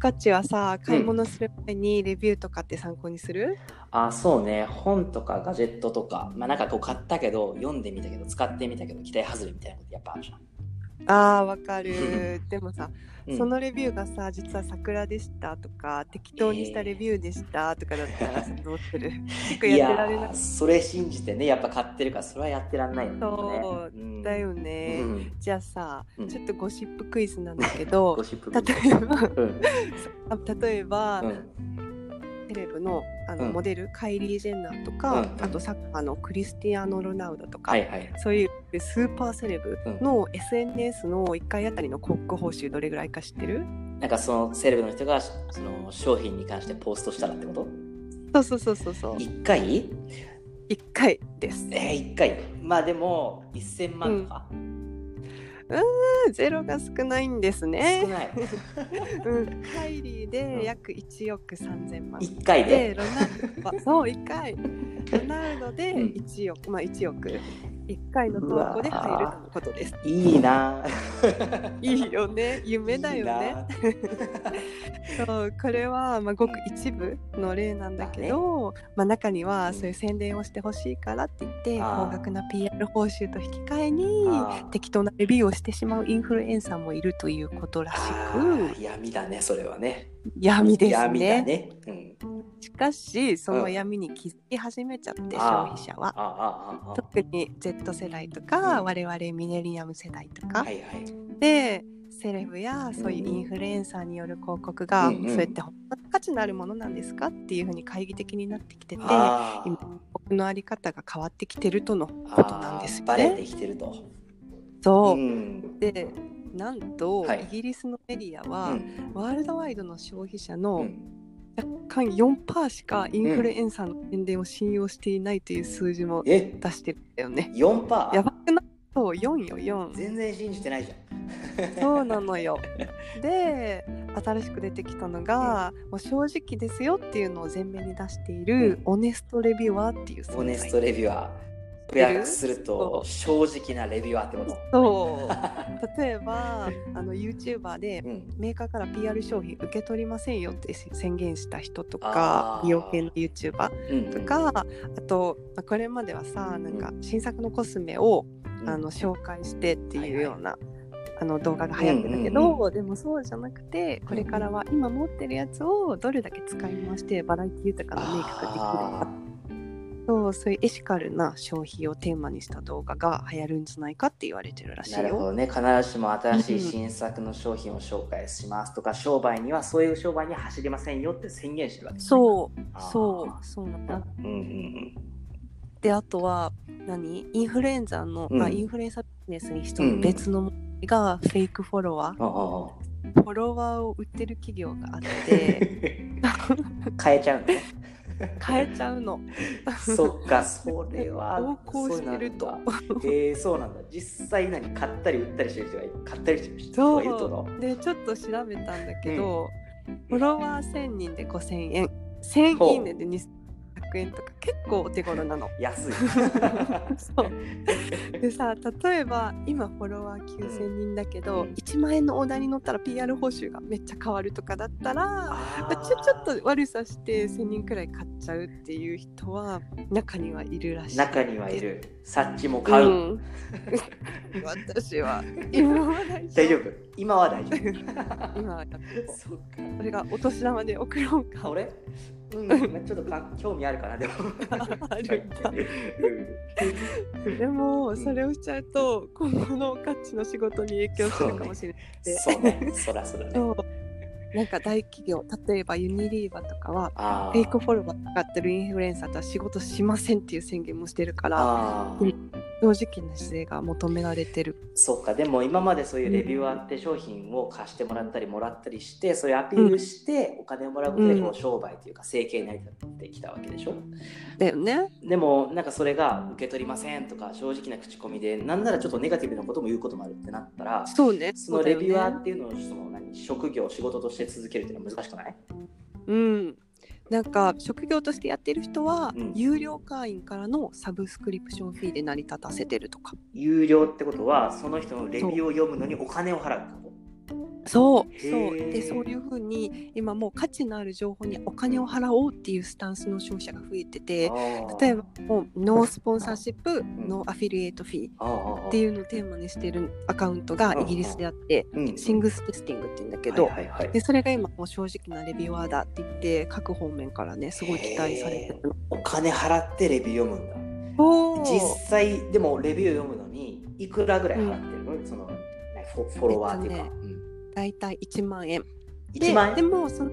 かちはさ買い物する前にレビューとかって参考にする、あ、そうね。本とかガジェットとか、まあなんかこう買ったけど、読んでみたけど、使ってみたけど、期待外れみたいなことやっぱあるじゃん。あーわかる。でもさ、うん。そのレビューがさ実は桜でしたとか適当にしたレビューでしたとかだったらさどうする？いやってられない。やーそれ信じてね、やっぱ買ってるから、それはやってらんないよね。そううんだよね、うん。じゃあさ、うん。ちょっとゴシップクイズなんだけど ゴシップ例えば例えば、うん。テレブのあの、うん。モデルカイリー・ジェンナーとか、うんあとサッカーのクリスティアーノ・ロナウドとか、はいはい。そういうスーパーセレブの SNS の1回あたりの広告報酬どれぐらいか知ってる？なんかそのセレブの人がその商品に関してポストしたらってこと？そうそうそうそうそう。1回？1回です。えー、1回。まあでも1000万とか、ゼロが少ないんですね。少ない。うん、カイリーで約1億3000万。1回で。でロナウドはそう1回。ロナウドでうん。1億、まあ1億1回の投稿で入るとのことです。いいな。ぁいいよね。夢だよね。いいな。そうこれはまあごく一部の例なんだけど、まあ、中にはそういう宣伝をしてほしいからって言って高額な PR 報酬と引き換えに適当なレビューをしてしまうインフルエンサーもいるということらしあくー闇だねそれはね。闇です闇だねね、うん、しかしその闇に気づき始めちゃって消費者は。特に Z 世代とか我々ミレニアム世代とか。はいはい。でセレブやそういうインフルエンサーによる広告が、うんうん。そうやって本当に価値のあるものなんですかっていうふうに懐疑的になってきてて今僕のあり方が変わってきてるとのことなんですよあーバレてね。きてると。そう、ん。でなんと、はい。イギリスのメディアうは、ん。ワールドワイドの消費者うのん若干4%しかインフルエンサーの宣伝を信用していないという数字もえ？出してるんだよね。4%やばくない？そう4よ4。全然信じてないじゃん。そうなのよ。で新しく出てきたのが、もう正直ですよっていうのを前面に出している、オネストレビュアーっていう存在オネストレビュアーすると正直なレビュアーってことそう。例えばあの YouTuber でうん。メーカーから PR 商品受け取りませんよって宣言した人とか美容系の YouTuber うんとか、あとまあこれまではさなんか新作のコスメを、うん。あの紹介してっていうような、あの動画が流行ってたけうんうんど、でもそうじゃなくてこれからは今持ってるやつをどれだけ使い回してバラエティ豊かなメイクができるかそうそういうエシカルな消費をテーマにした動画が流行るんじゃないかって言われてるらしいよ。なるほどね。必ずしも新しい新作の商品を紹介しますとか、商売にはそういう商売には走りませんよって宣言してるわけですね。そう。そう。そうなんだ。うんうんであとは何？インフルエンザの、うん。あインフルエンサービジネスに人の別のがフェイクフォロワー、うん。ああフォロワーを売ってる企業があって。変えちゃうのね 変えちゃうの。そっかそれは横行してると。えー、そうなんだ。実際何買ったり売ったりしてる人が買ったりしてる人そがいるとう。でちょっと調べたんだけど、フォロワー1000人で5000円。1000ほういいねで2100円とか結構お手頃なの。安い。そう。でさ例えば今フォロワー9000人だけど、うん。1万円のオーダーに乗ったら PR 報酬がめっちゃ変わるとかだったらあまあちょちょっと悪さして1000人くらい買っちゃうっていう人は中にはいるらしい。中にはいる。サッチも買う、うん。私は今は大丈大丈夫。今は大丈夫。今はそっか。それがお年玉で送ろうか。あ俺うん、ちょっとか興味あるかなでもでもそれをしちゃうと今後のカッチの仕事に影響するかもしれないそうねそらそらねなん。か大企業例えばユニリーバとかはフェイクフォロワー使ってるインフルエンサーとは仕事しません。っていう宣言もしてるからうん。正直な姿勢が求められてる。そうか。でも今までそういうレビュアーって商品を貸してもらったりもらったりしてそれアピールしてお金をもらうことでこうんう商売というか生計になり立ってきたわけでしょ？だよね。でもなんかそれが受け取りませんとか正直な口コミでなんならちょっとネガティブなことも言うこともあるってなったらそうね。そのレビュアーそうっていうのをその何？職業仕事として続けるっていうのは難しくない？うんなんか職業としてやってる人は、うん。有料会員からのサブスクリプションフィーで成り立たせてるとか。有料ってことはその人のレビューを読むのにお金を払うそう。へそう。ーでそういうふうに今もう価値のある情報にお金を払おうっていうスタンスの消費者が増えてて例えばもう no sponsorship、ん no affiliate fee っっていうのをテーマにしてるアカウントがイギリスであって、うん。 Thingtesting って言うんだけど、はいはいはい。でそれが今もう正直なレビュアーだって言って各方面からねすごい期待されてるの。お金払ってレビュー読むんだ。実際でもレビュー読むのにいくらぐらい払ってるの、そのなんかフォフォロワーっていうか、えっだいたい1万円？うん、で1万円でもその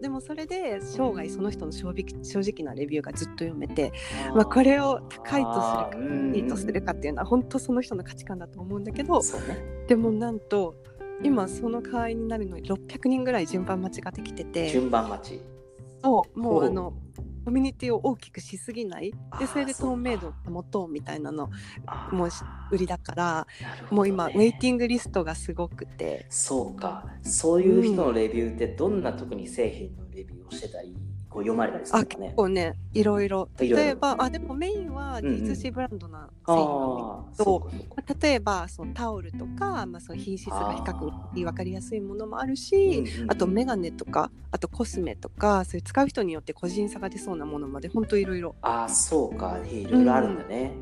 でもそれで生涯その人の正直正直なレビューがずっと読めて、まあ、これを高いとするかいいとするかっていうのは本当その人の価値観だと思うんだけどでもなんと今その会員になるのに600人ぐらい順番待ちができてて。順番待ち。そうもうあのコミュニティを大きくしすぎない？でそれで透明度を保とうみたいなのも売りだからね。もう今ウェイティングリストがすごくて。そうか。そういう人のレビューってどんな特に製品のレビューをしてたり？こう読まれたりすあるのね。結構ねいろいろ。例えばあでもメインはうんうん。D2C ブランドな製品なんだああけど例えばそのタオルとか、まあ、その品質が比較的分かりやすいものもあるしうんうん。あとメガネとかあとコスメとかそういう使う人によって個人差が出そうなものまで本当いろいろ。ああそうか。いろいろあるんだね、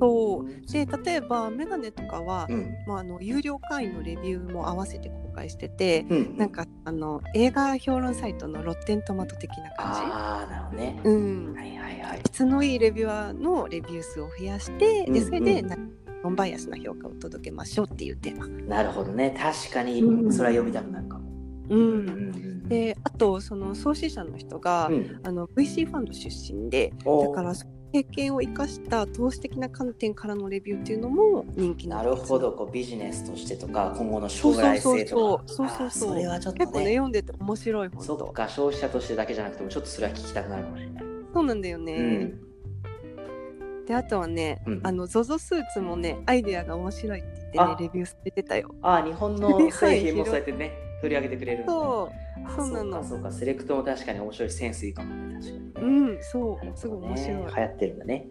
そう。で例えばメガネとかは、うん。まあ、あの有料会員のレビューも合わせて公開してて、うんなんかあの映画評論サイトのロッテントマト的な感ああなるほどね。じ。うん。はいはいはい。質のいいレビュアーのレビュー数を増やして、うんうん。でそれでなノンバイアスな評価を届けましょうっていうテーマ。なるほどね。確かにうん。それは読みたくなるかも、うん。うんうんであとその創始者の人が、うん。あの VC ファンド出身でだからその経験を生かした投資的な観点からのレビューっていうのも人気のなるほど。こうビジネスとしてとか今後の将来性とか。そうそうそう。そうあーそれはちょっと結構ねね読んでて面白い本そっ当か消費者としてだけじゃなくてもちょっとそれは聞きたくなるかもしれない、そうなんだよね、うん。であとはね、うん。あの ZOZO スーツもねアイデアが面白いって言ってあ。ねレビューされてたよ。ああ日本の 製品もそうやってね取り上げてくれるそう。あそうなの。かそうか。セレクトも確かに面白いセンスいいかもね確かにね、うんそなるほどねう。すごい面白い。流行ってるんだね。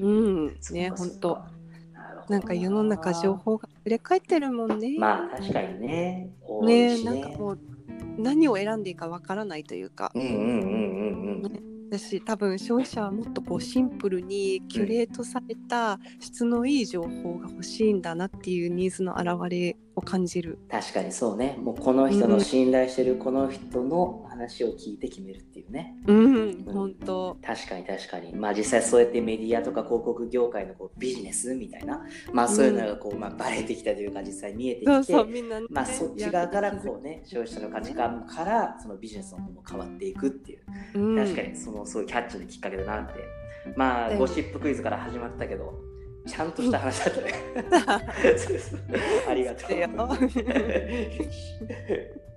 ううん。んね本当なるほどな。んか世の中情報が溢れ返ってるもんね。まあ確かにね。ねしなんかもう何を選んでいいかわからないというか。うんうんうんうんうん私多分消費者はもっとこうシンプルにキュレートされた質のいい情報が欲しいんだなっていうニーズの表れを感じる。確かにそうね。もうこの人の信頼してるこの人の話を聞いて決めるっていうね。うん、本当。確かに確かに。まあ実際そうやってメディアとか広告業界のこうビジネスみたいな。まあそういうのがこう、まあ、バレてきたというか実際見えてきて。そうそうみんなね。まあそっち側からこうね消費者の価値観からそのビジネスの方も変わっていくっていう。うん、確かにそのそういうキャッチのきっかけだなって。まあうんゴシップクイズから始まったけどちゃんとした話だったね。ありがとう